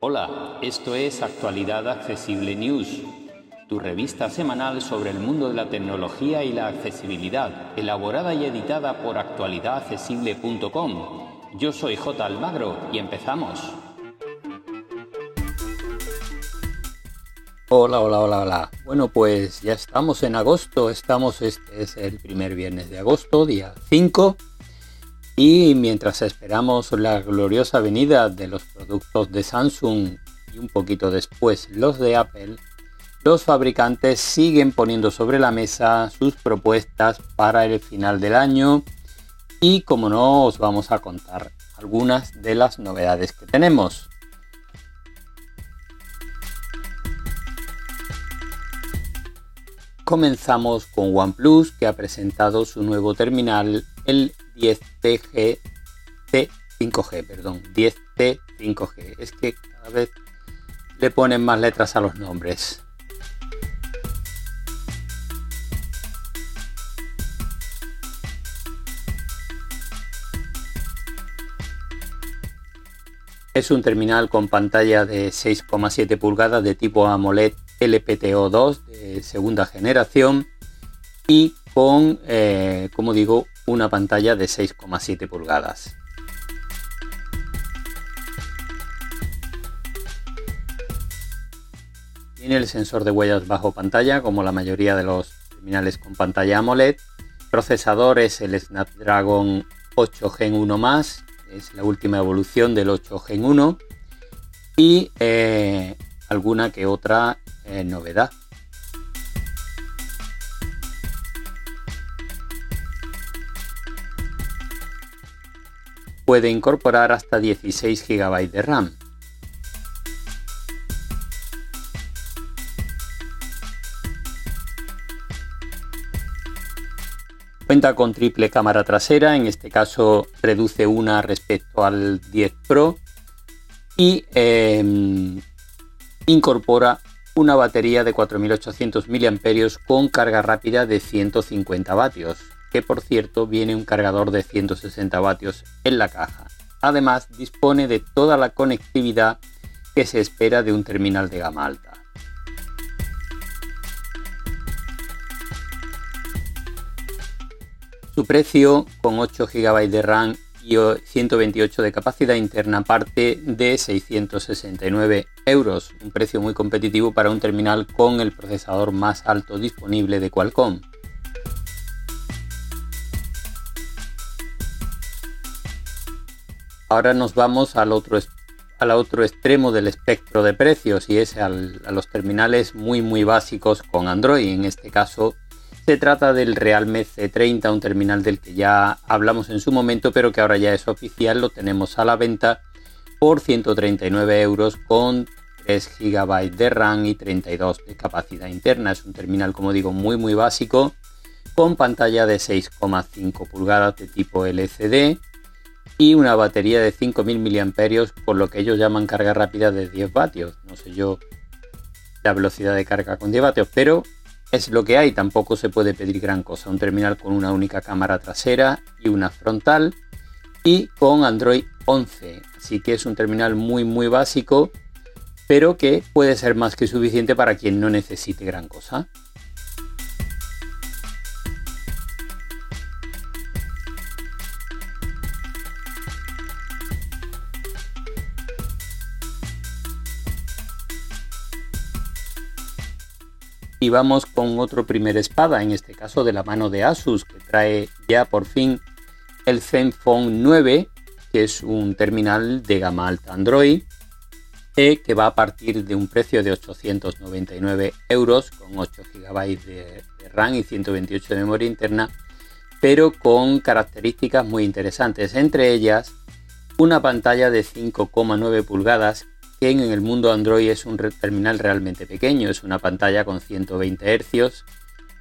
Hola, esto es Actualidad Accesible News, tu revista semanal sobre el mundo de la tecnología y la accesibilidad, elaborada y editada por actualidadaccesible.com. Yo soy J. Almagro y empezamos. Hola, hola, hola, hola. Bueno, pues ya estamos en agosto, estamos, este es el primer viernes de agosto, día 5 y mientras esperamos la gloriosa venida de los productos de Samsung y un poquito después los de Apple, los fabricantes siguen poniendo sobre la mesa sus propuestas para el final del año y como no os vamos a contar algunas de las novedades que tenemos. Comenzamos con OnePlus que ha presentado su nuevo terminal, el 10T 5G, perdón, 10T 5G. Es que cada vez le ponen más letras a los nombres. Es un terminal con pantalla de 6,7 pulgadas de tipo AMOLED LPTO2 de segunda generación y con, eh, como digo, una pantalla de 6,7 pulgadas. Tiene el sensor de huellas bajo pantalla, como la mayoría de los terminales con pantalla AMOLED. Procesador es el Snapdragon 8 Gen 1 es la última evolución del 8 Gen 1 y eh, alguna que otra eh, novedad. Puede incorporar hasta 16 GB de RAM. Cuenta con triple cámara trasera, en este caso reduce una respecto al 10 Pro y em, incorpora una batería de 4800 mAh con carga rápida de 150 vatios que por cierto viene un cargador de 160 vatios en la caja. Además dispone de toda la conectividad que se espera de un terminal de gama alta. Su precio, con 8 GB de RAM y 128 de capacidad interna, parte de 669 euros, un precio muy competitivo para un terminal con el procesador más alto disponible de Qualcomm. Ahora nos vamos al otro, al otro extremo del espectro de precios y es a los terminales muy muy básicos con Android. En este caso se trata del Realme C30, un terminal del que ya hablamos en su momento, pero que ahora ya es oficial. Lo tenemos a la venta por 139 euros con 3 GB de RAM y 32 de capacidad interna. Es un terminal, como digo, muy muy básico con pantalla de 6,5 pulgadas de tipo LCD y una batería de 5000 mAh por lo que ellos llaman carga rápida de 10 vatios. No sé yo la velocidad de carga con 10 vatios, pero es lo que hay, tampoco se puede pedir gran cosa. Un terminal con una única cámara trasera y una frontal y con Android 11. Así que es un terminal muy muy básico, pero que puede ser más que suficiente para quien no necesite gran cosa. Y vamos con otro primer espada, en este caso de la mano de Asus, que trae ya por fin el Zenfone 9, que es un terminal de gama alta Android, eh, que va a partir de un precio de 899 euros, con 8 GB de, de RAM y 128 de memoria interna, pero con características muy interesantes, entre ellas una pantalla de 5,9 pulgadas que en el mundo Android es un terminal realmente pequeño, es una pantalla con 120 Hz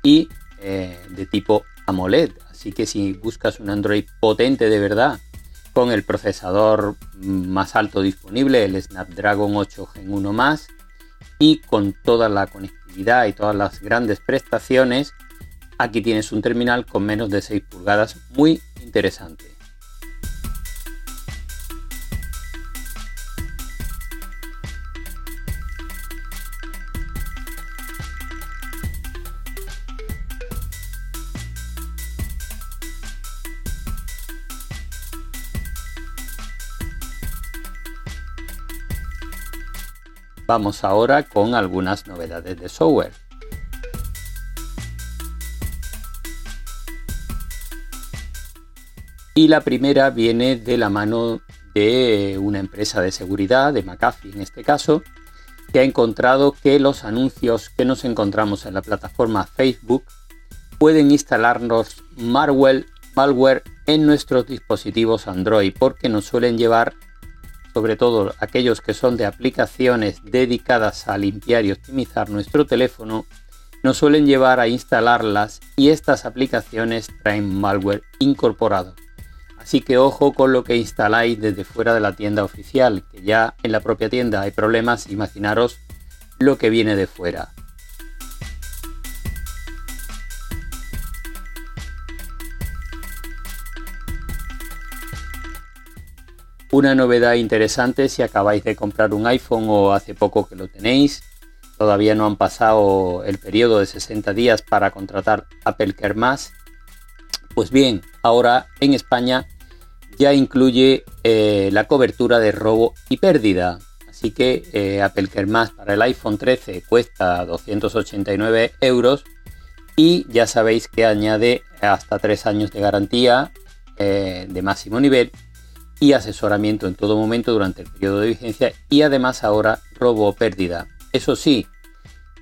y eh, de tipo AMOLED. Así que si buscas un Android potente de verdad, con el procesador más alto disponible, el Snapdragon 8 Gen 1 más, y con toda la conectividad y todas las grandes prestaciones, aquí tienes un terminal con menos de 6 pulgadas muy interesante. Vamos ahora con algunas novedades de software. Y la primera viene de la mano de una empresa de seguridad, de McAfee en este caso, que ha encontrado que los anuncios que nos encontramos en la plataforma Facebook pueden instalarnos malware, en nuestros dispositivos Android porque nos suelen llevar, sobre todo aquellos que son de aplicaciones dedicadas a limpiar y optimizar nuestro teléfono, nos suelen llevar a instalarlas y estas aplicaciones traen malware incorporado. Así que ojo con lo que instaláis desde fuera de la tienda oficial, que ya en la propia tienda hay problemas, imaginaros lo que viene de fuera. Una novedad interesante si acabáis de comprar un iPhone o hace poco que lo tenéis, todavía no han pasado el periodo de 60 días para contratar Apple Care. Pues bien, ahora en España ya incluye eh, la cobertura de robo y pérdida. Así que eh, Apple Care Más para el iPhone 13 cuesta 289 euros y ya sabéis que añade hasta 3 años de garantía eh, de máximo nivel y asesoramiento en todo momento durante el periodo de vigencia y además ahora robo o pérdida. Eso sí,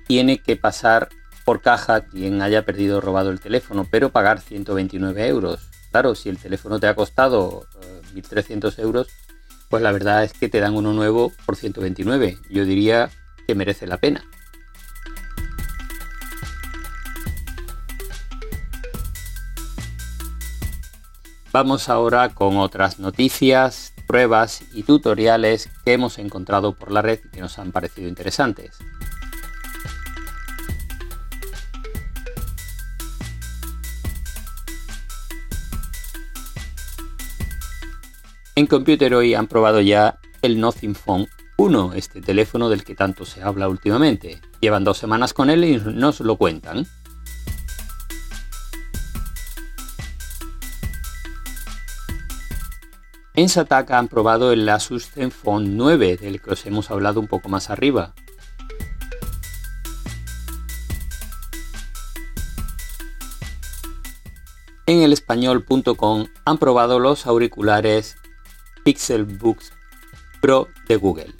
tiene que pasar por caja quien haya perdido o robado el teléfono, pero pagar 129 euros. Claro, si el teléfono te ha costado 1.300 eh, euros, pues la verdad es que te dan uno nuevo por 129. Yo diría que merece la pena. Vamos ahora con otras noticias, pruebas y tutoriales que hemos encontrado por la red y que nos han parecido interesantes. En Computer hoy han probado ya el Nothing Phone 1, este teléfono del que tanto se habla últimamente. Llevan dos semanas con él y nos lo cuentan. En Sataka han probado el Asus Zenfone 9, del que os hemos hablado un poco más arriba. En el español.com han probado los auriculares Pixelbooks Pro de Google.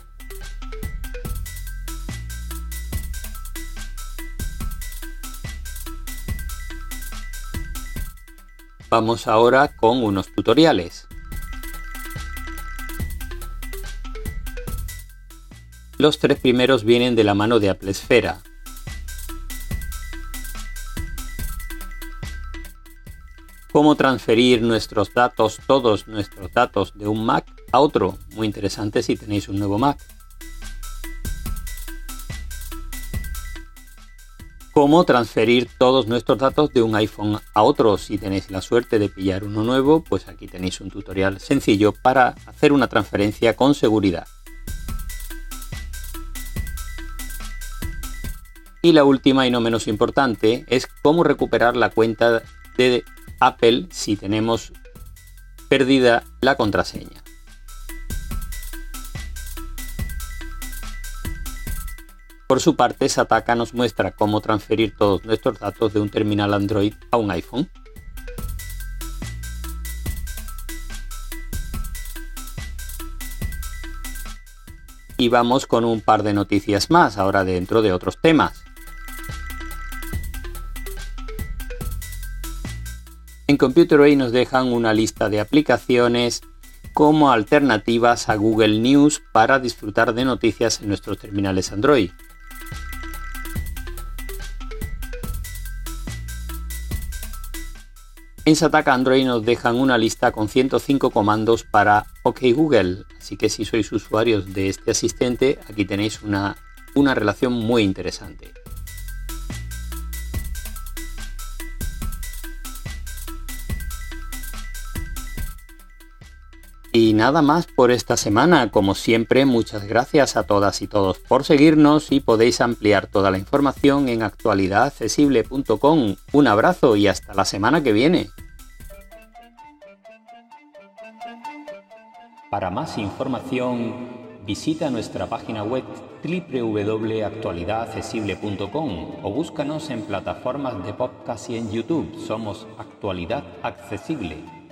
Vamos ahora con unos tutoriales. Los tres primeros vienen de la mano de Apple Esfera, cómo transferir nuestros datos, todos nuestros datos de un Mac a otro. Muy interesante si tenéis un nuevo Mac. Cómo transferir todos nuestros datos de un iPhone a otro. Si tenéis la suerte de pillar uno nuevo, pues aquí tenéis un tutorial sencillo para hacer una transferencia con seguridad. Y la última y no menos importante es cómo recuperar la cuenta de Apple si tenemos perdida la contraseña. Por su parte, Sataka nos muestra cómo transferir todos nuestros datos de un terminal Android a un iPhone. Y vamos con un par de noticias más, ahora dentro de otros temas. En Computer Computerway nos dejan una lista de aplicaciones como alternativas a Google News para disfrutar de noticias en nuestros terminales Android. En Sataka Android nos dejan una lista con 105 comandos para OK Google, así que si sois usuarios de este asistente, aquí tenéis una, una relación muy interesante. Y nada más por esta semana. Como siempre, muchas gracias a todas y todos por seguirnos y podéis ampliar toda la información en actualidadaccesible.com. Un abrazo y hasta la semana que viene. Para más información Visita nuestra página web www.actualidadaccesible.com o búscanos en plataformas de podcast y en YouTube. Somos Actualidad Accesible.